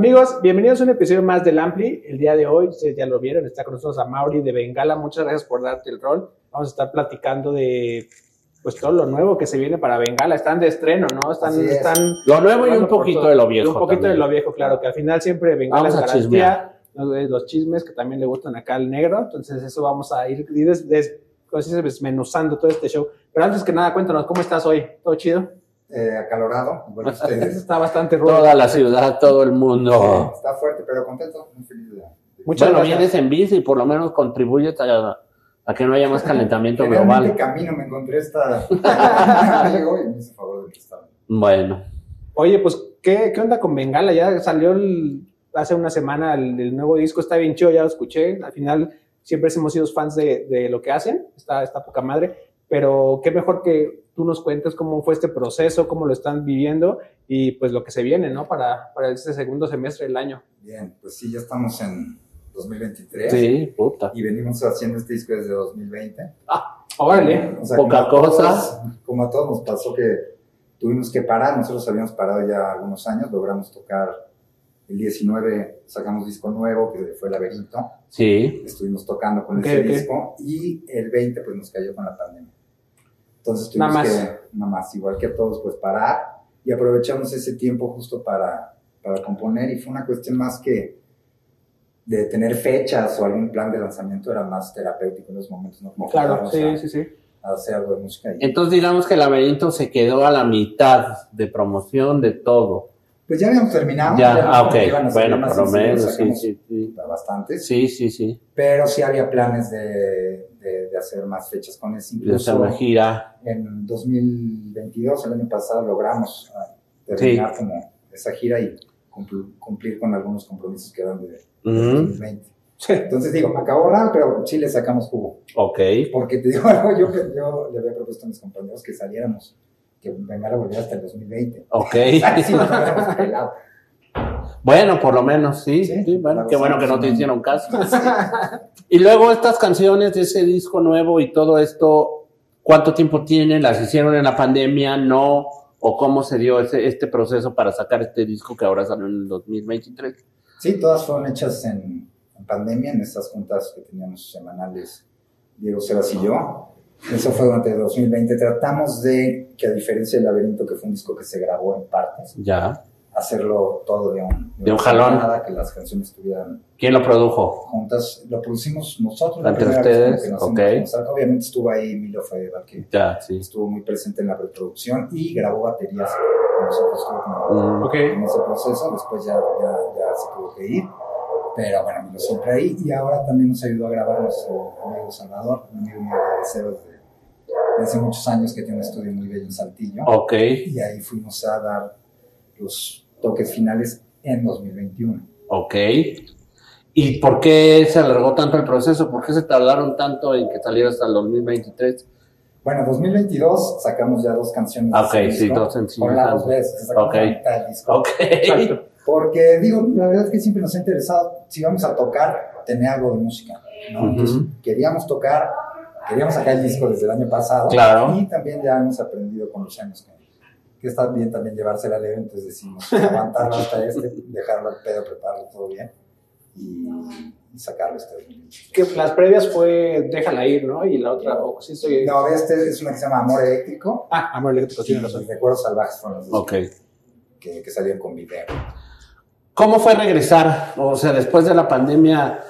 Amigos, bienvenidos a un episodio más del Ampli. El día de hoy, ustedes ya lo vieron, está con nosotros a Mauri de Bengala. Muchas gracias por darte el rol. Vamos a estar platicando de pues todo lo nuevo que se viene para Bengala. Están de estreno, ¿no? Están, Así es. están Lo nuevo y un poquito todo. de lo viejo. Y un poquito también. de lo viejo, claro, que al final siempre Bengala Vamos es a garantía. Los, los chismes que también le gustan acá al negro. Entonces, eso vamos a ir des, des- desmenuzando todo este show. Pero antes que nada, cuéntanos, ¿cómo estás hoy? ¿Todo chido? Eh, acalorado, igual que ustedes. Está bastante rudo. Toda la ciudad, todo el mundo. Está fuerte, pero contento, muy feliz Muchas bueno, gracias. vienes en bici y por lo menos contribuyes a, a que no haya más calentamiento global. camino me encontré esta. Bueno, Oye, pues, ¿qué, ¿qué onda con Bengala? Ya salió el- hace una semana el, el nuevo disco, está bien chido, ya lo escuché. Al final, siempre hemos sido fans de, de lo que hacen, está, está poca madre. Pero qué mejor que tú nos cuentes cómo fue este proceso, cómo lo están viviendo y pues lo que se viene, ¿no? Para, para este segundo semestre del año. Bien, pues sí, ya estamos en 2023. sí, puta. Y venimos haciendo este disco desde 2020. Órale. O sea, Poca como a cosa. todos- como a todos nos pasó que tuvimos que parar. Nosotros habíamos parado ya algunos años, logramos tocar. El 19 sacamos disco nuevo, que fue Laberinto. Sí, estuvimos tocando con Ok, ese ok. disco y el 20 pues nos cayó con la pandemia. Entonces Nada tuvimos más. que, nada más, igual que a todos, pues parar y aprovechamos ese tiempo justo para, para componer y fue una cuestión más que de tener fechas o algún plan de lanzamiento era más terapéutico en los momentos, ¿no? Como Claro, sí, a, sí, sí. a hacer algo de música. Y, entonces digamos que el laberinto se quedó a la mitad de promoción de todo. Pues ya habíamos terminado. Ya, ya ah, nos iban a ok. Bueno, por lo menos, sí, sí, sí. Bastantes. Sí, sí, sí. Pero sí había planes de, de, de hacer más fechas con ese. Incluso una gira. en 2022, el año pasado, logramos ah, terminar como esa gira y cumpl- cumplir con algunos compromisos que eran de, de Ujú, 2020. Entonces digo, acabó raro, pero sí le sacamos jugo. Ok. Porque te digo algo, yo, yo le había propuesto a mis compañeros que saliéramos, que Bengala volviera hasta el 2020. Ok. Sí. Bueno, por lo menos, sí. Sí, sí, bueno, qué bueno que no te hicieron caso. Y luego estas canciones de ese disco nuevo y todo esto, ¿cuánto tiempo tienen? ¿Las hicieron en la pandemia? ¿No? ¿O cómo se dio ese, este proceso para sacar este disco que ahora salió en el 2023? Sí, todas fueron hechas en, en pandemia, en estas juntas que teníamos semanales Diego Sebas y yo. Eso fue durante el 2020. Tratamos de, que a diferencia del laberinto, que fue un disco que se grabó en partes, Ya. hacerlo todo de un, De un jalón. que las canciones estuvieran ¿Quién lo produjo? juntas. Lo producimos nosotros. Entre ustedes, que nos ok. hemos lanzado. Obviamente estuvo ahí Milo Fedeval, que Ya, sí. estuvo muy presente en la preproducción y grabó baterías con nosotros. Como Mm, Ok. en ese proceso, después ya, ya, ya se tuvo que ir, pero bueno, Milo siempre ahí, y ahora también nos ayudó a grabar nuestro amigo Salvador, un amigo mío de Cero de, de hace muchos años que tiene un estudio muy bello en Saltillo, Ok. y ahí fuimos a dar los toques finales en 2021. Ok. ¿Y por qué se alargó tanto el proceso? ¿Por qué se tardaron tanto en que saliera hasta el 2023? Bueno, en 2022 sacamos ya dos canciones. Ok, sí, dos sencillos las dos veces, Ok. Ok. Porque digo, la verdad es que siempre nos ha interesado, si vamos a tocar, tener algo de música. ¿no? Ujú. Entonces, queríamos tocar, queríamos sacar el disco desde el año pasado. Claro. Y también ya hemos aprendido con los años que, que está bien también llevársela leve, entonces decimos aguantarlo hasta este, dejarlo al pedo, prepararlo todo bien y, y sacarlo este 2023. Que las previas fue Déjala ir, ¿no? Y la otra, oh, sí estoy... No, este es una que se llama Amor Eléctrico. Ah, Amor Eléctrico, tiene razón. Recuerdos Salvajes fueron los dos Ok. que, que salían con video. ¿Cómo fue regresar? O sea, después de la pandemia,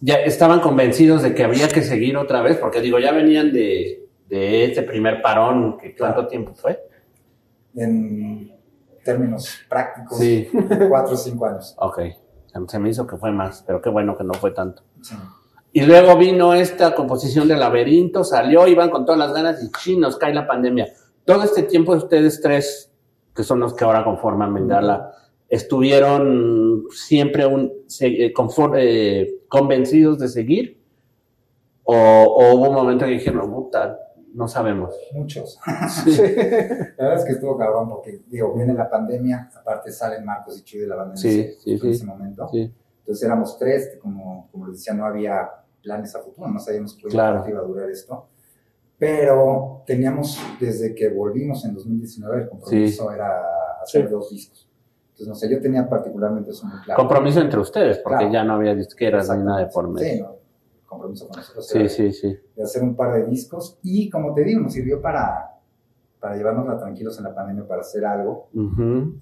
¿ya estaban convencidos de que había que seguir otra vez? Porque digo, ya venían de, de este primer parón, que ¿cuánto tiempo fue? En términos prácticos, Sí. cuatro o cinco años. Ok, se- me hizo que fue más, pero qué bueno que no fue tanto. Sí. Y luego vino esta composición de laberinto, salió, iban con todas las ganas y ¡chin! nos cae la pandemia. Todo este tiempo ustedes tres, que son los que ahora conforman Bengala, estuvieron siempre un, se- eh, eh, convencidos de seguir o, o hubo un momento que dijeron, puta, no sabemos. Muchos. La verdad es que estuvo cabrón porque, digo, viene la pandemia, aparte salen Marcos y Chuy de la banda en, ese, sí, en sí. ese momento. Entonces éramos tres, como, como les decía, no había planes a futuro, no sabíamos cuánto Claro. iba a durar esto. Pero teníamos, desde que volvimos en 2019, el compromiso era hacer dos discos. Entonces, no sé, yo tenía particularmente eso muy claro. Compromiso entre ustedes, porque Claro. ya no había disqueras ni nada de por. Sí, medio. no, compromiso con nosotros. Sí, sí, sí. De hacer un par de discos y, como te digo, nos sirvió para, para llevarnos tranquilos en la pandemia, para hacer algo.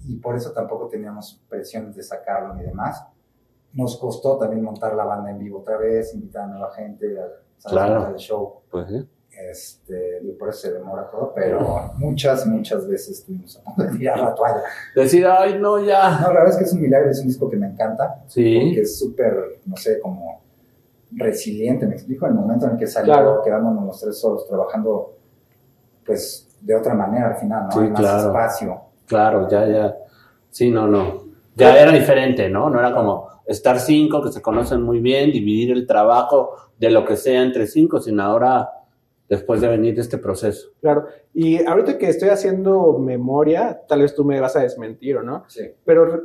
Y por eso tampoco teníamos presiones de sacarlo ni demás. Nos costó también montar la banda en vivo otra vez, invitar a nueva gente a. Claro. al show. Pues sí. Este, por eso se demora todo, pero muchas, muchas veces estuvimos a punto de tirar la toalla. Decir, ay, no, ya. No, la verdad es que es un milagro, es un disco que me encanta, porque Sí. es súper, no sé, como resiliente, me explico, el momento en el que salió, Claro. quedándonos los tres solos, trabajando, pues, de otra manera al final, ¿no? Sí, Hay más claro. espacio. Claro, ya, ya. Sí, no, no. Ya era diferente, ¿no? No era como estar cinco que se conocen muy bien, dividir el trabajo de lo que sea entre cinco, sino ahora, después de venir de este proceso. Claro. Y ahorita que estoy haciendo memoria, tal vez tú me vas a desmentir o no, Sí. pero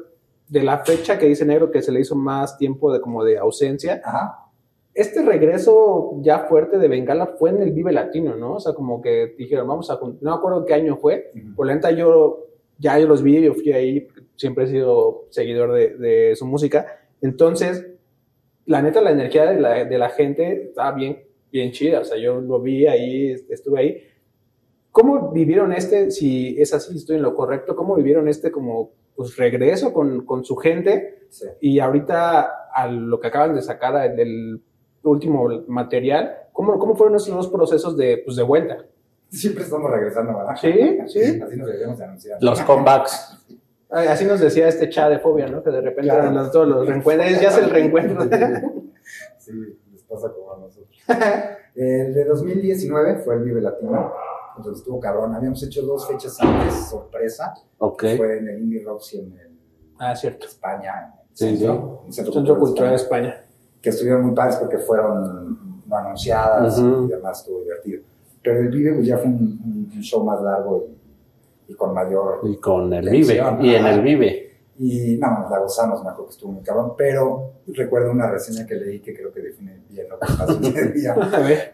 de la fecha que dice Negro que se le hizo más tiempo de como de ausencia, Ajá. este regreso ya fuerte de Bengala fue en el Vive Latino, ¿no? O sea, como que dijeron, vamos a... No me acuerdo qué año fue, Ujú. por la neta yo ya yo los vi, yo fui ahí, siempre he sido seguidor de, de su música. Entonces, la neta, la energía de la, de la gente estaba bien, bien chida. O sea, yo lo vi ahí, estuve ahí. ¿Cómo vivieron este, si es así, estoy en lo correcto, cómo vivieron este como pues, regreso con, con su gente Sí. y ahorita a lo que acaban de sacar del último material, ¿cómo, cómo fueron esos dos procesos de, pues, de vuelta? Siempre estamos regresando, ¿verdad? Sí, sí. Así nos deberíamos de anunciar. Los comebacks. Así nos decía este chat de fobia, ¿no? Que de repente Claro. eran los- todos los reencuentros, ya es el reencuentro. Sí, les pasa como. El de 2019 fue el Vive Latino. Entonces estuvo cabrón. Habíamos hecho dos fechas antes, sorpresa. Ok. Fue en el Indie Rocks y en el ah, cierto. España, en el Sí, centro, en el Centro Centro Cultural de España, España. Que estuvieron muy padres porque fueron no anunciadas y además estuvo divertido. Pero el Vive pues, ya fue un, un- un show más largo y, y con mayor Y con el Tensión, Vive. Y en el Vive. Y no, nos la gozamos, me acuerdo que estuvo muy cabrón, pero recuerdo una reseña que leí que creo que define bien lo que pasó ese día,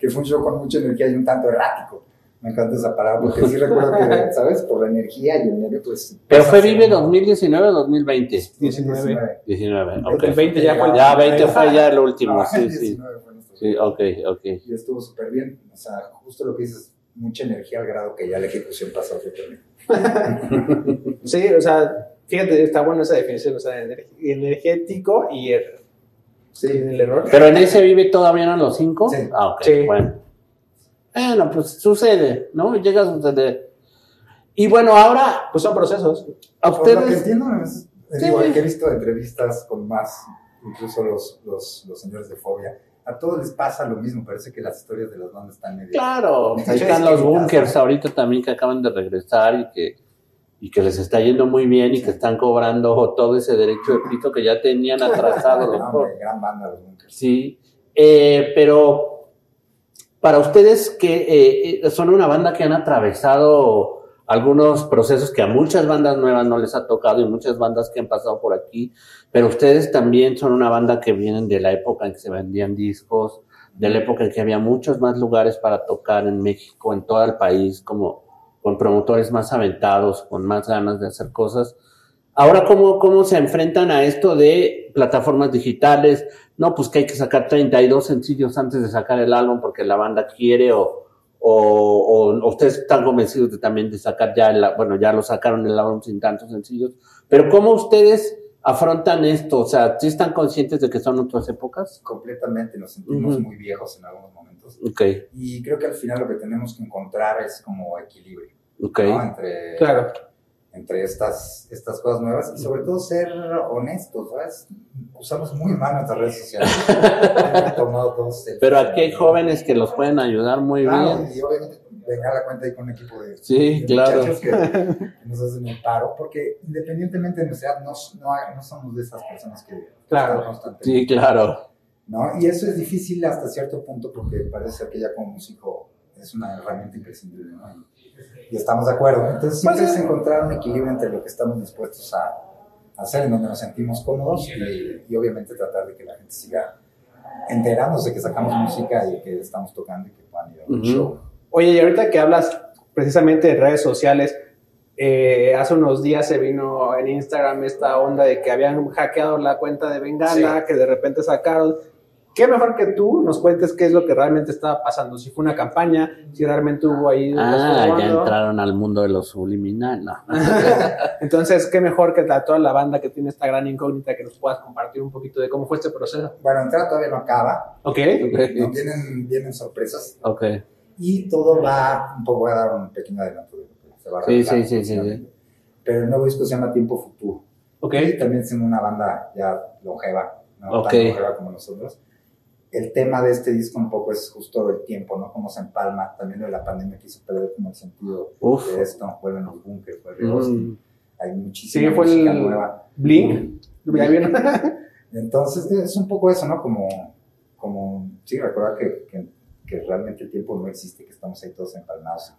que fue un show con mucha energía y un tanto errático. Me encanta esa palabra porque sí recuerdo que, ¿sabes? Por la energía y el nervio, pues... Pero fue Vive un- 2019 o 2020. 19. 19. Ok. El 20 ya fue Ya 20 fue ya el último. Ah, Sí, sí. 19 fue nuestro. Sí, ok, ok. Y estuvo súper bien. O sea, justo lo que dices, mucha energía al grado que ya la ejecución pasó. Sí, o sea, fíjate, está buena esa definición, o sea, ener- energético y el, Sí, el error. Pero en ese Vive todavía eran los cinco. Sí. Ah, ok. Sí. Bueno. Bueno, pues sucede, ¿no? Llega a suceder. Y bueno, ahora, Pues son procesos. a Por lo que ustedes. entiendo, es, Sí. digo, que he visto entrevistas con más, incluso los, los, los señores de Fobia, a todos les pasa lo mismo, parece que las historias de las bandas están medio... Claro, ahí están es los bunkers ahorita también que acaban de regresar y que, y que les está yendo muy bien y que están cobrando todo ese derecho de pito que ya tenían atrasado los hombre, gran banda los bunkers. Sí, eh, pero para ustedes que eh, eh, son una banda que han atravesado algunos procesos que a muchas bandas nuevas no les ha tocado y muchas bandas que han pasado por aquí, pero ustedes también son una banda que vienen de la época en que se vendían discos, de la época en que había muchos más lugares para tocar en México, en todo el país, como con promotores más aventados, con más ganas de hacer cosas. Ahora, ¿cómo, ¿cómo se enfrentan a esto de plataformas digitales? No, pues que hay que sacar 32 sencillos antes de sacar el álbum porque la banda quiere o, o, o ustedes están convencidos de también de sacar ya, el, bueno, ya lo sacaron el álbum sin tantos sencillos, pero ¿cómo ustedes afrontan esto? O sea, ¿sí están conscientes de que son otras épocas? Completamente, nos sentimos Ujú. muy viejos en algunos momentos. Ok, Y creo que al final lo que tenemos que encontrar es como equilibrio, ok. ¿no? Entre, Claro. entre estas, estas cosas nuevas y sobre todo ser honestos, ¿sabes? Usamos muy mal nuestras redes sociales. Pero aquí hay jóvenes que los pueden ayudar muy Claro, bien. y obviamente venga la cuenta ahí con un equipo de, Sí, de claro. muchachos que, que nos hacen el paro, porque independientemente de nuestra edad, no, no, somos de esas personas que Claro. Sí, claro. ¿no? Y eso es difícil hasta cierto punto porque parece ser que ya como músico es una herramienta imprescindible, ¿no? Y, estamos de acuerdo. Entonces siempre Pues, es encontrar un equilibrio entre lo que estamos dispuestos a hacer, en donde nos sentimos cómodos y, y obviamente tratar de que la gente siga enterándose que sacamos música y que estamos tocando y que puedan ir a un show. Oye, y ahorita que hablas precisamente de redes sociales, Eh, hace unos días se vino en Instagram esta onda de que habían hackeado la cuenta de Bengala, que de repente sacaron. ¿Qué mejor que tú nos cuentes qué es lo que realmente estaba pasando? Si fue una campaña, si realmente hubo ahí... Ah, ya entraron al mundo de los subliminal, no. Entonces, qué mejor que toda la banda que tiene esta gran incógnita que nos puedas compartir un poquito de cómo fue este proceso. Bueno, entrar todavía no acaba. Ok. No, vienen, vienen sorpresas. Ok. Y todo va, un poco, voy a dar un pequeño adelanto de lo que se va a Sí, sí, sí, sí, próximamente. Pero el nuevo disco se llama Tiempo Futuro. Ok. Y también siendo una banda ya longeva, no tan longeva como nosotros. El tema de este disco un poco es justo el tiempo, ¿no? Cómo se empalma. También lo de la pandemia quiso perder como el sentido Uf. de esto. Vuelven los bunkers, fue. Mm. Hay muchísima Sí, fue música el nueva. Blink. ¿Ya vieron? Entonces es un poco eso, ¿no? Como, como sí, recordar que, que, que realmente el tiempo no existe, que estamos ahí todos empalmados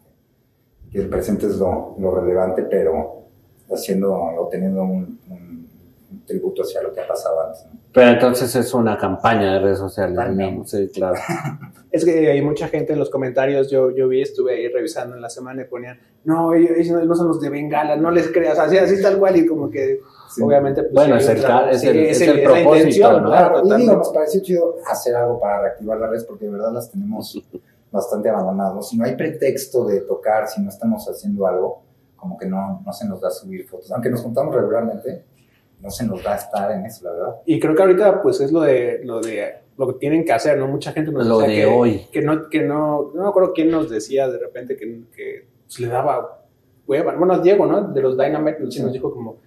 y que, el presente es lo, lo relevante, pero haciendo o teniendo un tributo hacia lo que ha pasado antes. ¿no? Pero entonces es una campaña de redes sociales, También. digamos. Sí, claro. Es que hay mucha gente en los comentarios, yo, yo vi, estuve ahí revisando en la semana y ponían, no, ellos no son los de Bengala, no les creas, así, así tal cual, y como que Sí. obviamente... pues, Bueno, sí, es el claro, ca- es sí, el- es el propósito, ¿no? claro, y digo, nos pareció chido hacer algo para reactivar las redes porque de verdad las tenemos bastante abandonadas. Si no hay pretexto de tocar, si no estamos haciendo algo, como que no, no se nos da subir fotos. Aunque nos juntamos regularmente, no se nos da estar en eso, la verdad. Y creo que ahorita pues es lo de lo de lo que tienen que hacer, ¿no? Mucha gente nos Lo decía de que, hoy. que no que no no me acuerdo quién nos decía de repente que, que pues, le daba hueva. Bueno, Diego, ¿no? De los Dynamite sí nos dijo como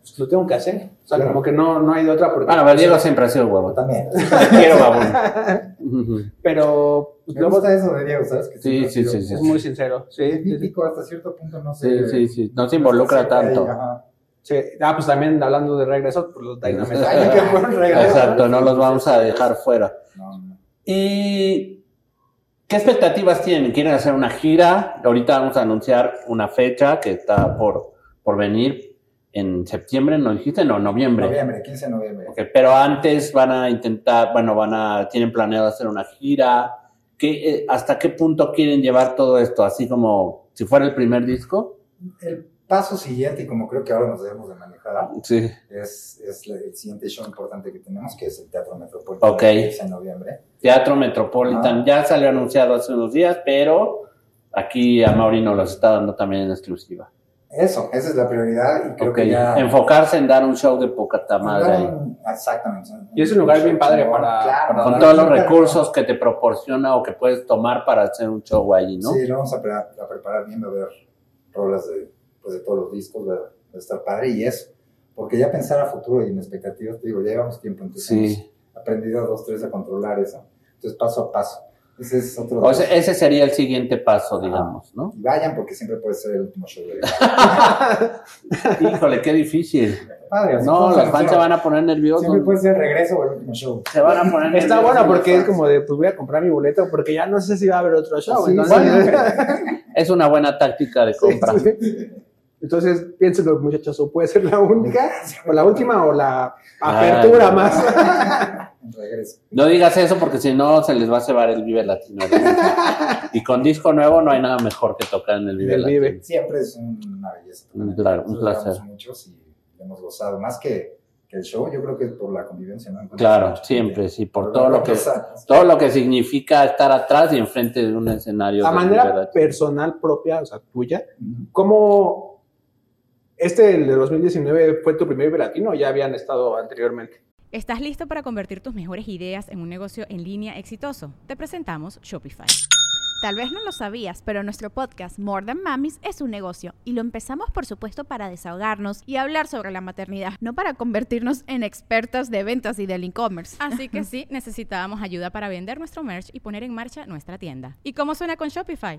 pues, lo tengo que hacer. O sea, Claro. como que no no hay de otra porque Bueno, pero Diego siempre ha sido huevón. También. Quiero babón. Pero pues, Me luego gusta eso de Diego, ¿sabes? Que Sí, sí, sí, sí. es muy sincero. Sí, sí, sí. Mítico hasta cierto punto, no Sí, sé. sí, sí. No se involucra tanto. ajá. Sí. Ah, pues también hablando de regreso, pues los Dynamite. Ay, qué buen regreso. Exacto, no los vamos a dejar fuera. No, no. ¿Y qué expectativas tienen? ¿Quieren hacer una gira? Ahorita vamos a anunciar una fecha que está por, por venir en septiembre, ¿no dijiste? No, noviembre. Noviembre, 15 de noviembre. Ok, pero antes van a intentar, bueno, van a, tienen planeado hacer una gira. ¿Qué, eh, ¿Hasta qué punto quieren llevar todo esto? Así como si fuera el primer disco. El paso siguiente, y como creo que ahora nos debemos de manejar, Sí. es, es el siguiente show importante que tenemos, que es el Teatro Metropolitano, Ok. el 15 de noviembre. Teatro Metropolitan Ah. ya salió anunciado hace unos días, pero aquí a Mauri nos lo está dando también en exclusiva. Eso, esa es la prioridad y creo Ok, que ya... enfocarse en dar un show de poca madre ahí. Exactamente. Y es un lugar bien padre para- Claro, para Con todos los recursos que te proporciona o que puedes tomar para hacer un show allí, ¿no? Sí, lo vamos a, pre- a preparar bien, a ver rolas de, pues, de todos los discos, va, a estar padre y eso. Porque ya pensar a futuro y en expectativas, te digo, ya llevamos tiempo, entonces Sí. hemos aprendido dos, tres a controlar eso. Entonces, paso a paso. Ese es otro. O sea, ese sería el siguiente paso, digamos, ¿no? Y vayan porque siempre puede ser el último show de Híjole, qué difícil. Padre, No, las fans se van a poner Siempre nerviosos. puede ser el regreso o el último show. Se van a poner Está bueno porque es como de, pues voy a comprar mi boleto porque ya no sé si va a haber otro show. Sí, entonces, bueno. Es una buena táctica de compra. Sí, sí. Entonces, piénsenlo, muchachos, o puede ser la única, o la última, o la apertura Ay, más. Regreso. No digas eso porque si no se les va a cebar el Vive Latino. y con disco nuevo no hay nada mejor que tocar en el Vive El Latino. Vive. Siempre es una belleza. Un pla- un placer. muchos y hemos gozado. Más que, que el show, yo creo que por la convivencia, ¿no? Claro, siempre, sí, por Por todo lo que todo lo que significa estar atrás y enfrente de un escenario. A manera personal propia, o sea, tuya. ¿cómo este el de 2019 fue tu primer velatino o ya habían estado anteriormente? ¿Estás listo para convertir tus mejores ideas en un negocio en línea exitoso? Te presentamos Shopify. Tal vez no lo sabías, pero nuestro podcast More Than Mamis es un negocio y lo empezamos por supuesto para desahogarnos y hablar sobre la maternidad, no para convertirnos en expertas de ventas y del e-commerce. Así que sí, necesitábamos ayuda para vender nuestro merch y poner en marcha nuestra tienda. ¿Y cómo suena con Shopify?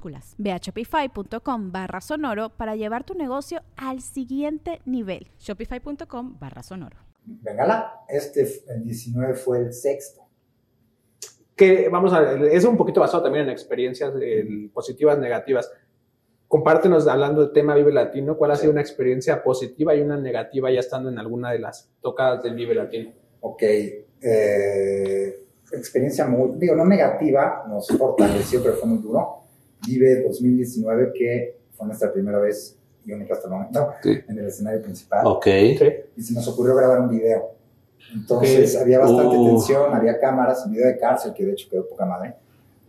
Minúsculas. Ve a shopify.com barra sonoro para llevar tu negocio al siguiente nivel. Shopify.com barra sonoro. Bengala, este, el 19 fue el sexto. Que vamos a ver, es un poquito basado también en experiencias eh, positivas, negativas. Compártenos, hablando del tema Vive Latino, cuál ha sido una experiencia positiva y una negativa ya estando en alguna de las tocadas del Vive Latino. Ok, eh, experiencia muy, digo, no negativa, nos fortaleció, pero fue muy duro. Vive 2019, que fue nuestra primera vez y única hasta el momento Sí. en el escenario principal. Ok. Y se nos ocurrió grabar un video. Entonces había bastante Uh. tensión, había cámaras, un video de cárcel, que de hecho quedó poca madre.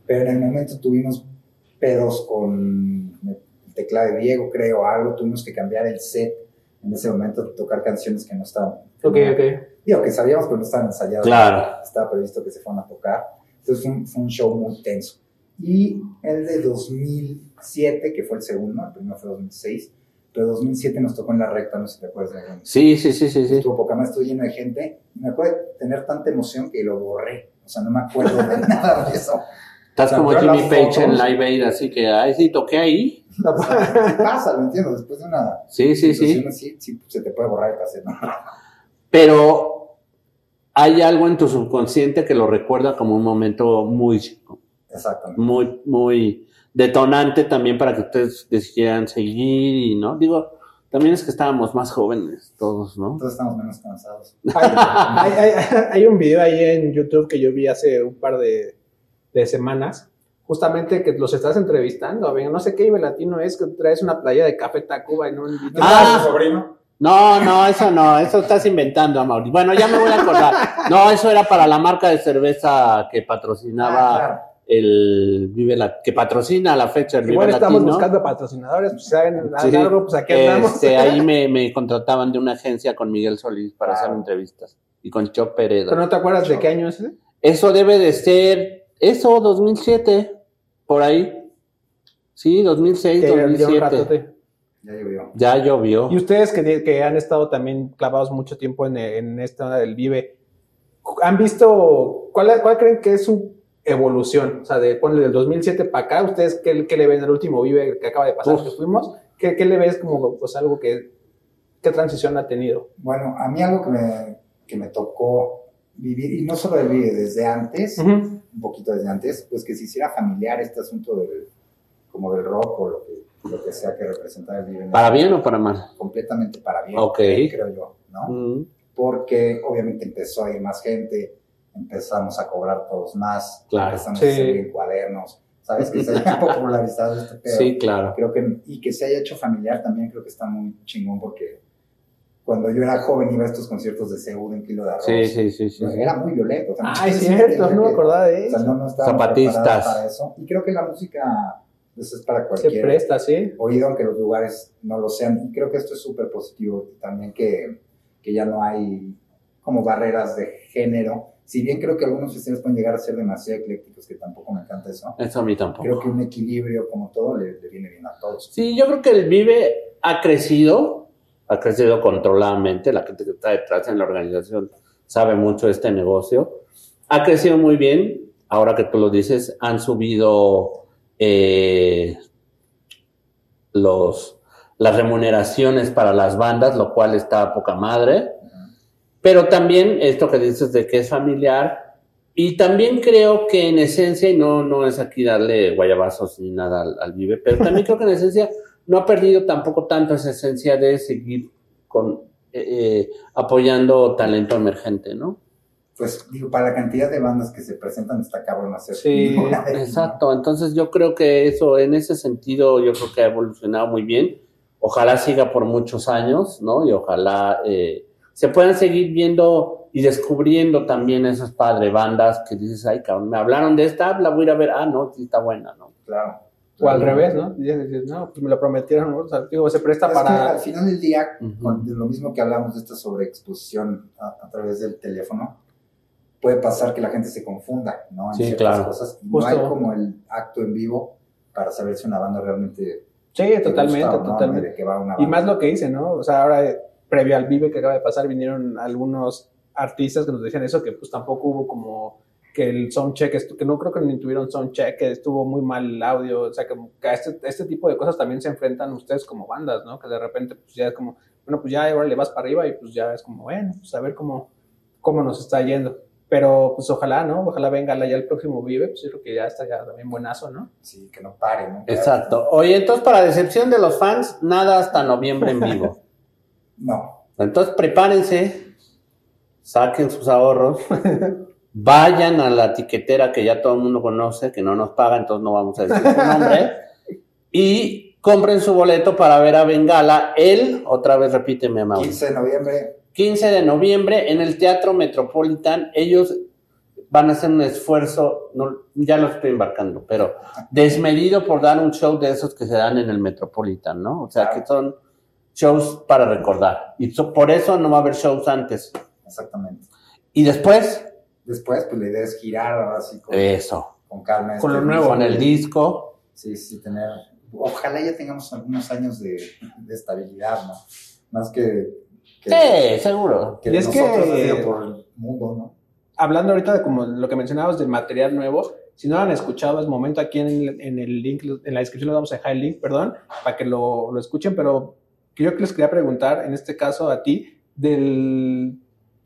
Pero en el momento tuvimos pedos con el teclado de Diego, creo, algo. Tuvimos que cambiar el set en ese momento, tocar canciones que no estaban. Ok, ok. Digo, que sabíamos, pero no estaban ensayadas. Claro. Estaba previsto que se fueran a tocar. Entonces fue un, fue un show muy tenso. Y el de 2007, que fue el segundo, el primero fue 2006, pero 2007 nos tocó en la recta, no sé si te acuerdas. de Sí, sí, sí, sí, sí. Estuvo poca más, estuvo lleno de gente. Me acuerdo de tener tanta emoción que lo borré. O sea, no me acuerdo de nada de eso. Estás O sea, como Jimmy Page en Live Aid, así que, ay, sí, toqué ahí. ¿Qué pasa? ¿Lo entiendo? Después de una Sí, sí, sí. así, sí, se te puede borrar el cassette. ¿no? Pero hay algo en tu subconsciente que lo recuerda como un momento muy, Exactamente. muy, muy detonante también para que ustedes decidieran seguir y, ¿no? Digo, también es que estábamos más jóvenes todos, ¿no? Entonces estamos menos cansados. Hay, hay- hay- hay un video ahí en YouTube que yo vi hace un par de, de semanas, justamente que los estás entrevistando. a ver, no sé qué Vive Latino es, que traes una playa de Café Tacuba y no un video. Ah. ¿Tu sobrino? No, no, eso no, eso estás inventando, Amaury. Bueno, ya me voy a acordar. No, eso era para la marca de cerveza que patrocinaba Ah, claro. El Vive la, que patrocina a la fecha el Vive Igual estamos Latino. buscando patrocinadores, pues saben Sí. algo, pues aquí andamos. Este, ahí me, me contrataban de una agencia con Miguel Solís para hacer Wow. entrevistas y con Chop Peredo. Pero no te acuerdas de qué año es ese? Eso debe de ser, eso, 2007, por ahí. Sí, 2006, Que ya un 2007. ratote. Ya llovió. Ya llovió. Y ustedes que, que han estado también clavados mucho tiempo en, en esta onda del Vive, ¿han visto cuál, cuál creen que es su evolución? O sea, de ponle del 2007 para acá, ¿ustedes qué, qué le ven al último Vive que acaba de pasar, Uf. que fuimos? ¿Qué, qué le ves como pues, algo que, qué transición ha tenido? Bueno, a mí algo que me, que me tocó vivir, y no solo video, desde antes, un poquito desde antes, pues que se hiciera familiar este asunto del, como del rock o lo que, lo que sea que representara el Vive. ¿Para bien o para mal? Completamente para bien, Ok. creo yo, ¿no? Porque obviamente empezó a ir más gente, empezamos a cobrar todos más, Claro. empezamos Sí. a salir cuadernos, ¿sabes? Que se haya popularizado este pedo. Sí, claro. Creo que, y que se haya hecho familiar también creo que está muy chingón porque cuando yo era joven iba a estos conciertos de Seúl en Kilo de Arroz. Sí, sí, sí, sí. Sí. Era muy violento. también. Ah, es cierto, no me acordaba de O sea, eso. no, no Zapatistas. para eso. Y creo que la música pues, es para Se cualquier presta, sí. oído, aunque los lugares no lo sean. Y creo que esto es súper positivo. También que, que ya no hay como barreras de género. Si bien creo que algunos festivales pueden llegar a ser demasiado eclécticos, que tampoco me encanta eso. Eso a mí tampoco. Creo que un equilibrio, como todo, le, le viene bien a todos. Sí, yo creo que el Vive ha crecido, ha crecido controladamente, la gente que está detrás en la organización sabe mucho de este negocio, ha crecido muy bien, ahora que tú lo dices, han subido eh, los, las remuneraciones para las bandas, lo cual está a poca madre, pero también esto que dices de que es familiar, y también creo que en esencia, y no, no es aquí darle guayabazos ni nada al, al Vive, pero también creo que en esencia no ha perdido tampoco tanto esa esencia de seguir con eh, eh, apoyando talento emergente, ¿no? Pues digo, para la cantidad de bandas que se presentan está cabrón hacer. Sí, Exacto, entonces yo creo que eso, en ese sentido, yo creo que ha evolucionado muy bien. Ojalá siga por muchos años, ¿no? Y ojalá eh, se puedan seguir viendo y descubriendo también esas padre bandas que dices, ay, cabrón, me hablaron de esta, la voy a ir a ver, ah, no, sí está buena, ¿no? Claro. O al revés, ¿no? Y dices, no, pues me lo prometieron, ¿no? O sea, digo, se presta Es para... al final del día, Ujú. con de lo mismo que hablamos de esta sobreexposición a, a través del teléfono, puede pasar que la gente se confunda, ¿no? En Sí, ciertas claro. cosas. Y Justo. No hay como el acto en vivo para saber si una banda realmente. Sí, te totalmente, gusta no, totalmente. de que va una Y banda. más lo que dice, ¿no? O sea, ahora, previo al Vive que acaba de pasar, vinieron algunos artistas que nos decían eso, que pues tampoco hubo como que el soundcheck, que no creo que ni tuvieron soundcheck, que estuvo muy mal el audio, o sea, que, que a este, este tipo de cosas también se enfrentan ustedes como bandas, ¿no? Que de repente pues ya es como, bueno, pues ya ahora le vas para arriba y pues ya es como, bueno, pues a ver cómo, cómo nos está yendo. Pero pues ojalá, ¿no? Ojalá venga ya el próximo Vive, pues yo creo que ya está ya también buenazo, ¿no? Sí, que no pare, ¿no? Exacto. Oye, entonces, para decepción de los fans, nada hasta noviembre en vivo. No. Entonces, prepárense, saquen sus ahorros, vayan a la tiquetera que ya todo el mundo conoce, que no nos paga, entonces no vamos a decir su nombre, y compren su boleto para ver a Bengala. Él, otra vez repíteme, Mauro. 15 de noviembre, 15 de noviembre en el Teatro Metropolitan. Ellos van a hacer un esfuerzo, no, ya lo estoy embarcando, pero desmedido por dar un show de esos que se dan en el Metropolitan, ¿no? O sea, que son shows para recordar. Y so- por eso no va a haber shows antes. exactamente. Y después, Después, pues la idea es girar ahora sí con, eso, con calma. Con este lo nuevo. disco. con el disco. Sí, sí, tener. Ojalá ya tengamos algunos años de, de estabilidad, ¿no? Más que. que Sí, seguro. que Y es que- por el mundo, ¿no? hablando ahorita de como lo que mencionabas del material nuevo, si no lo han escuchado, es momento aquí en, en el link, en la descripción les vamos a dejar el link, perdón, para que lo, lo escuchen, pero que yo les quería preguntar, en este caso a ti, del,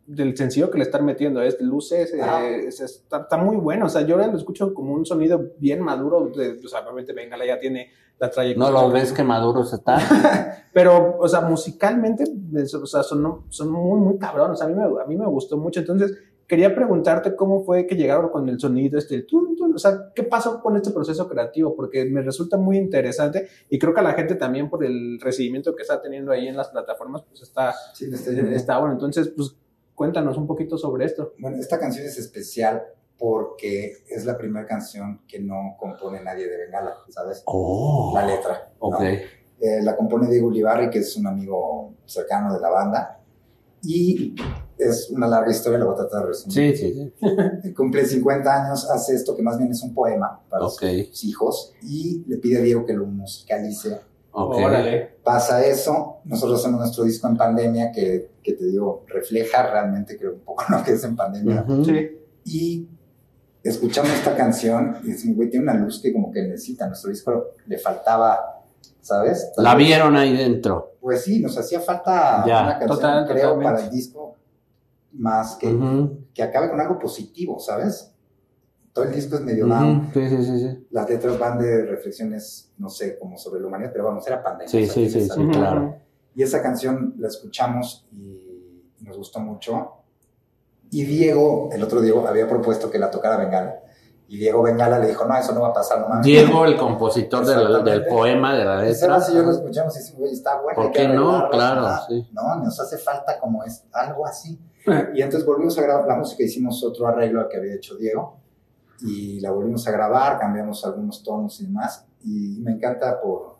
del sencillo que le están metiendo, es luces, Ah. es- está, está muy bueno, o sea, yo ahora lo escucho como un sonido bien maduro, de, o sea, obviamente Bengala ya tiene la No trayectoria. lo ves que maduros están. Pero, o sea, musicalmente, o sea, son, son muy, muy cabrones. A mí, me, a mí me gustó mucho. Entonces, quería preguntarte cómo fue que llegaron con el sonido, este, tun, tun, o sea, ¿qué pasó con este proceso creativo? Porque me resulta muy interesante y creo que a la gente también por el recibimiento que está teniendo ahí en las plataformas, pues está, Sí, estoy- está bueno. Entonces, pues, cuéntanos un poquito sobre esto. Bueno, esta canción es especial porque es la primera canción que no compone nadie de Bengala, ¿sabes? Oh, La letra. ¿no? ok. Eh, la compone Diego Ulibarri, que es un amigo cercano de la banda. Y es una larga historia, la voy a tratar de resumir. Sí, sí, sí. Cumple 50 años, hace esto que más bien es un poema para Ok. sus hijos y le pide a Diego que lo musicalice. Ok. Órale. Pasa eso, nosotros hacemos nuestro disco en pandemia que, que te digo, refleja realmente creo un poco lo que es en pandemia. Ujú. Sí. Y escuchamos esta canción y decimos, güey, tiene una luz que como que necesita. Nuestro disco le faltaba, ¿sabes? La vieron ahí dentro. Pues sí, nos hacía falta Ya, una canción, total, creo, totalmente. para el disco más que, Ujú, que acabe con algo positivo, ¿sabes? Todo el disco es medio ujú. down. Sí, sí, sí, sí. Las letras van de reflexiones, no sé, como sobre la humanidad, pero vamos, era pandemia. Sí, sí, sí, sí, claro. Y esa canción la escuchamos y nos gustó mucho. Y Diego, el otro Diego, había propuesto que la tocara Bengala. Y Diego Bengala le dijo, no, eso no va a pasar, no mames. Diego, el compositor del, del poema, de la letra. Sebas y yo lo escuchamos y decimos, güey, está bueno. ¿Por qué no? Claro, sí. No, nos hace falta como es algo así. Y entonces volvimos a grabar la música, hicimos otro arreglo al que había hecho Diego y la volvimos a grabar, cambiamos algunos tonos y demás. Y me encanta por,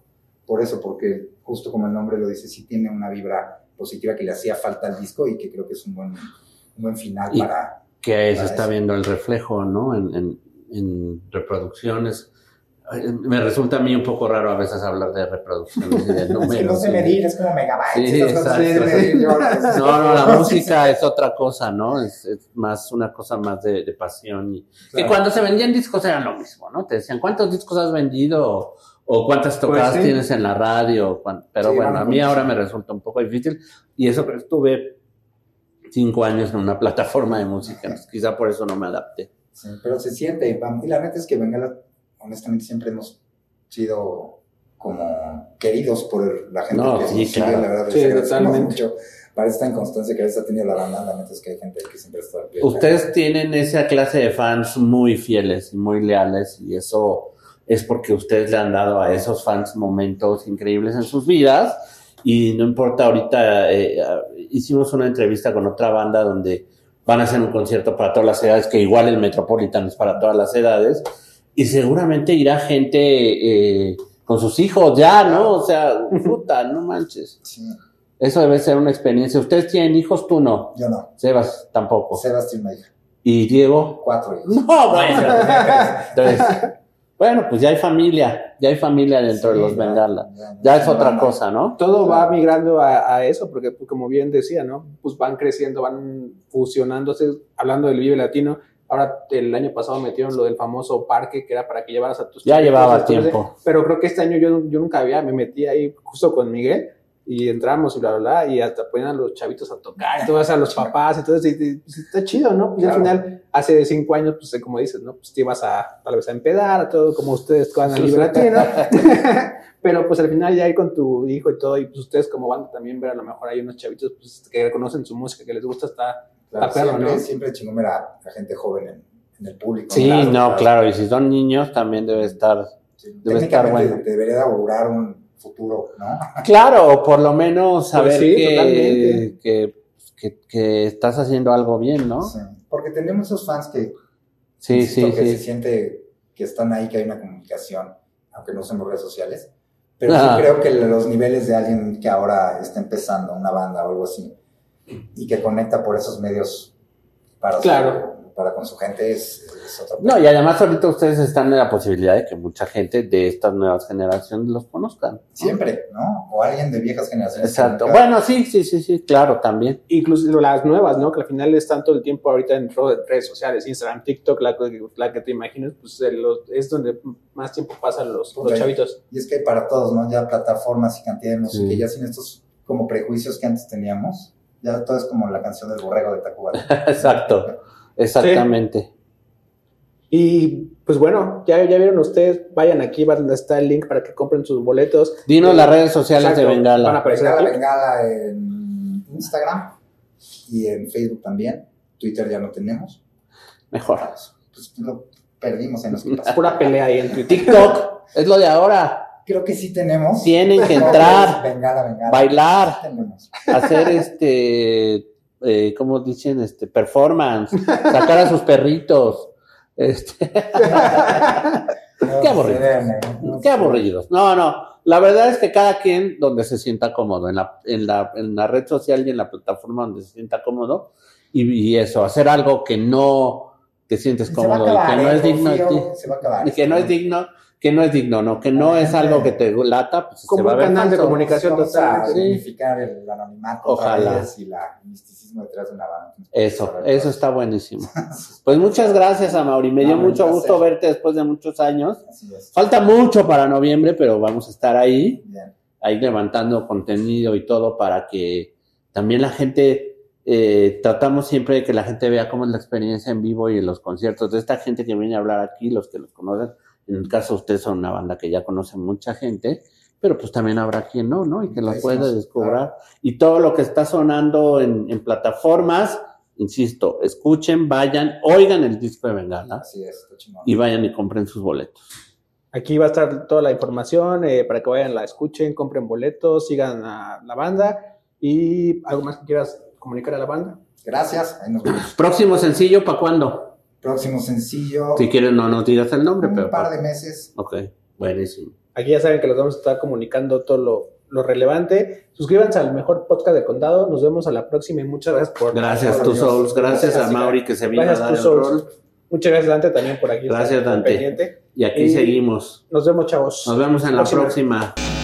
por eso, porque justo como el nombre lo dice, sí tiene una vibra positiva que le hacía falta al disco y que creo que es un buen, un buen final Y- para... que se está eso. viendo el reflejo, ¿no? En, en- en reproducciones. Me resulta a mí un poco raro a veces hablar de reproducciones y de Es que no números. sé medir, es como megabytes. Sí, exacto. yo- No, no, la música es otra cosa, ¿no? Es, es más una cosa más de, de pasión. Y, que Claro. cuando se vendían discos era lo mismo, ¿no? Te decían, ¿cuántos discos has vendido? O, cuántas tocadas Pues sí. tienes en la radio. Pero Sí, bueno, a mí mucho. ahora me resulta un poco difícil. Y eso que estuve cinco años en una plataforma de música. entonces quizá por eso no me adapté. Sí, pero se siente. Y la neta es que Bengala, honestamente, siempre hemos sido como queridos por la gente No, que sí, nos sigue, claro. la verdad. Sí, agradecemos totalmente. mucho. Para esta inconstancia que a veces ha tenido la banda, la neta es que hay gente que siempre está al pie. Ustedes tienen esa clase de fans muy fieles y muy leales y eso es porque ustedes le han dado a esos fans momentos increíbles en sus vidas y no importa ahorita, eh, hicimos una entrevista con otra banda donde van a hacer un concierto para todas las edades, que igual el Metropolitan es para todas las edades y seguramente irá gente eh, con sus hijos ya, ¿no? O sea, puta, no manches. Sí, Eso debe ser una experiencia. ¿Ustedes tienen hijos? Tú no. yo no. Sebas tampoco. Sebastián me dijo. ¿Y Diego? Cuatro hijos. No, bueno. Entonces, bueno, pues ya hay familia, ya hay familia dentro de los Bengala. ya, Ya es otra cosa, ¿no? todo va migrando a, a eso, porque pues, como bien decía, ¿no? Pues van creciendo, van fusionándose, hablando del Vive Latino, Ahora el año pasado metieron lo del famoso parque que era para que llevaras a tus Ya llevaba tiempo. Pero creo que este año yo, yo nunca había, me metí ahí justo con Miguel y entramos y bla, bla, bla, y hasta ponían a los chavitos a tocar, y todo eso, a los papás, entonces y- y- pues, está chido, ¿no? Pues Claro. al final, hace cinco años, pues como dices, ¿no? Pues te ibas a, tal vez a empedar, a todo como ustedes van a libre ¿no? Pero pues al final ya ir con tu hijo y todo, y pues ustedes como banda también ver a lo mejor hay unos chavitos pues, que reconocen su música, que les gusta, está... Claro, perro, siempre, ¿no? siempre chingón ver a la gente joven en, en el público. Sí, Claro, no, claro, y si son niños también debe estar. Sí, Debe estar bueno. debería de augurar un futuro, ¿no? Claro, por lo menos saber Pues sí, que, que, que, que estás haciendo algo bien, ¿no? Sí. Porque tenemos esos fans que, Sí, insisto, sí, que se siente que están ahí, que hay una comunicación, aunque no son redes sociales. Pero Ah. sí creo que los niveles de alguien que ahora está empezando una banda o algo así y que conecta por esos medios para, su- Claro. para con su gente es, es otra No, y además ahorita ustedes están en la posibilidad de que mucha gente de estas nuevas generaciones los conozcan. ¿no? Siempre, ¿no? O alguien de viejas generaciones. Exacto. nunca- Bueno, sí, sí, sí, sí, claro, también. Incluso las nuevas, ¿no? Que al final están todo el tiempo ahorita en redes sociales, Instagram, TikTok, la, que- la que te imagines, pues es donde más tiempo pasan los, chavitos. Y es que hay para todos, ¿no? Ya plataformas y cantidad de música, Sí. ya sin estos como prejuicios que antes teníamos, ya todo es como la canción del borrego de Tacubaya. Exacto, exactamente. Y pues bueno, ya, ya vieron ustedes, vayan aquí, van a estar el link para que compren sus boletos. Dinos Eh, las redes sociales exacto, de van a Bengala. aparecer Bengala, aquí. Bengala en Instagram y en Facebook también. Twitter ya no tenemos. Mejor. Pues lo perdimos en los que pura pelea ahí en Twitter. TikTok es lo de ahora. Creo que sí tenemos. Tienen que entrar, pues, bailar, Sí hacer este, eh, ¿cómo dicen? Este, performance, sacar a sus perritos. Este, No, Qué aburrido. sí, no, Qué aburridos. No, no. La verdad es que cada quien donde se sienta cómodo, en la, en la, en la red social y en la plataforma donde se sienta cómodo, y, y eso, hacer algo que no te sientes cómodo y que no ¿eh? es digno de ti. A acabar. Y que no es digno, que no es digno, no, que no es algo que te lata, pues Como se va a ver canal de comunicación total. Sí. dignificar el anonimato Ojalá. y la el misticismo detrás de una banda. Eso, eso está buenísimo. Pues muchas gracias a Mauri, me dio No, mucho gusto verte después de muchos años. Así es. Falta mucho para noviembre, pero vamos a estar ahí. Bien. ahí levantando contenido y todo para que también la gente, eh, tratamos siempre de que la gente vea cómo es la experiencia en vivo y en los conciertos de esta gente que viene a hablar aquí, los que los conocen. En el caso de ustedes son una banda que ya conoce mucha gente, pero pues también habrá quien no, ¿no? Y que puede estamos, descubrir. claro. Y todo lo que está sonando en, en plataformas, insisto, escuchen, vayan, oigan el disco de Bengala Así es, y vayan y compren sus boletos. Aquí va a estar toda la información eh, para que vayan, la escuchen, compren boletos, sigan a la banda y algo más que quieras comunicar a la banda. Gracias. Ahí nos vemos. Próximo sencillo, ¿para cuándo? Próximo sencillo. Si quieren, no nos digas el nombre, un pero. par de meses. Ok, buenísimo. Aquí ya saben que les vamos a estar comunicando todo lo, lo relevante. Suscríbanse al mejor podcast del condado. Nos vemos a la próxima y muchas gracias por. Gracias, tu Souls. Gracias a Gracias, Mauri que se vino Gracias, a dar el Souls. rol. Muchas gracias, Dante, también por aquí. Gracias, Dante. pendiente. Y aquí Y- seguimos. Nos vemos, chavos. Nos vemos en la Próxima. próxima.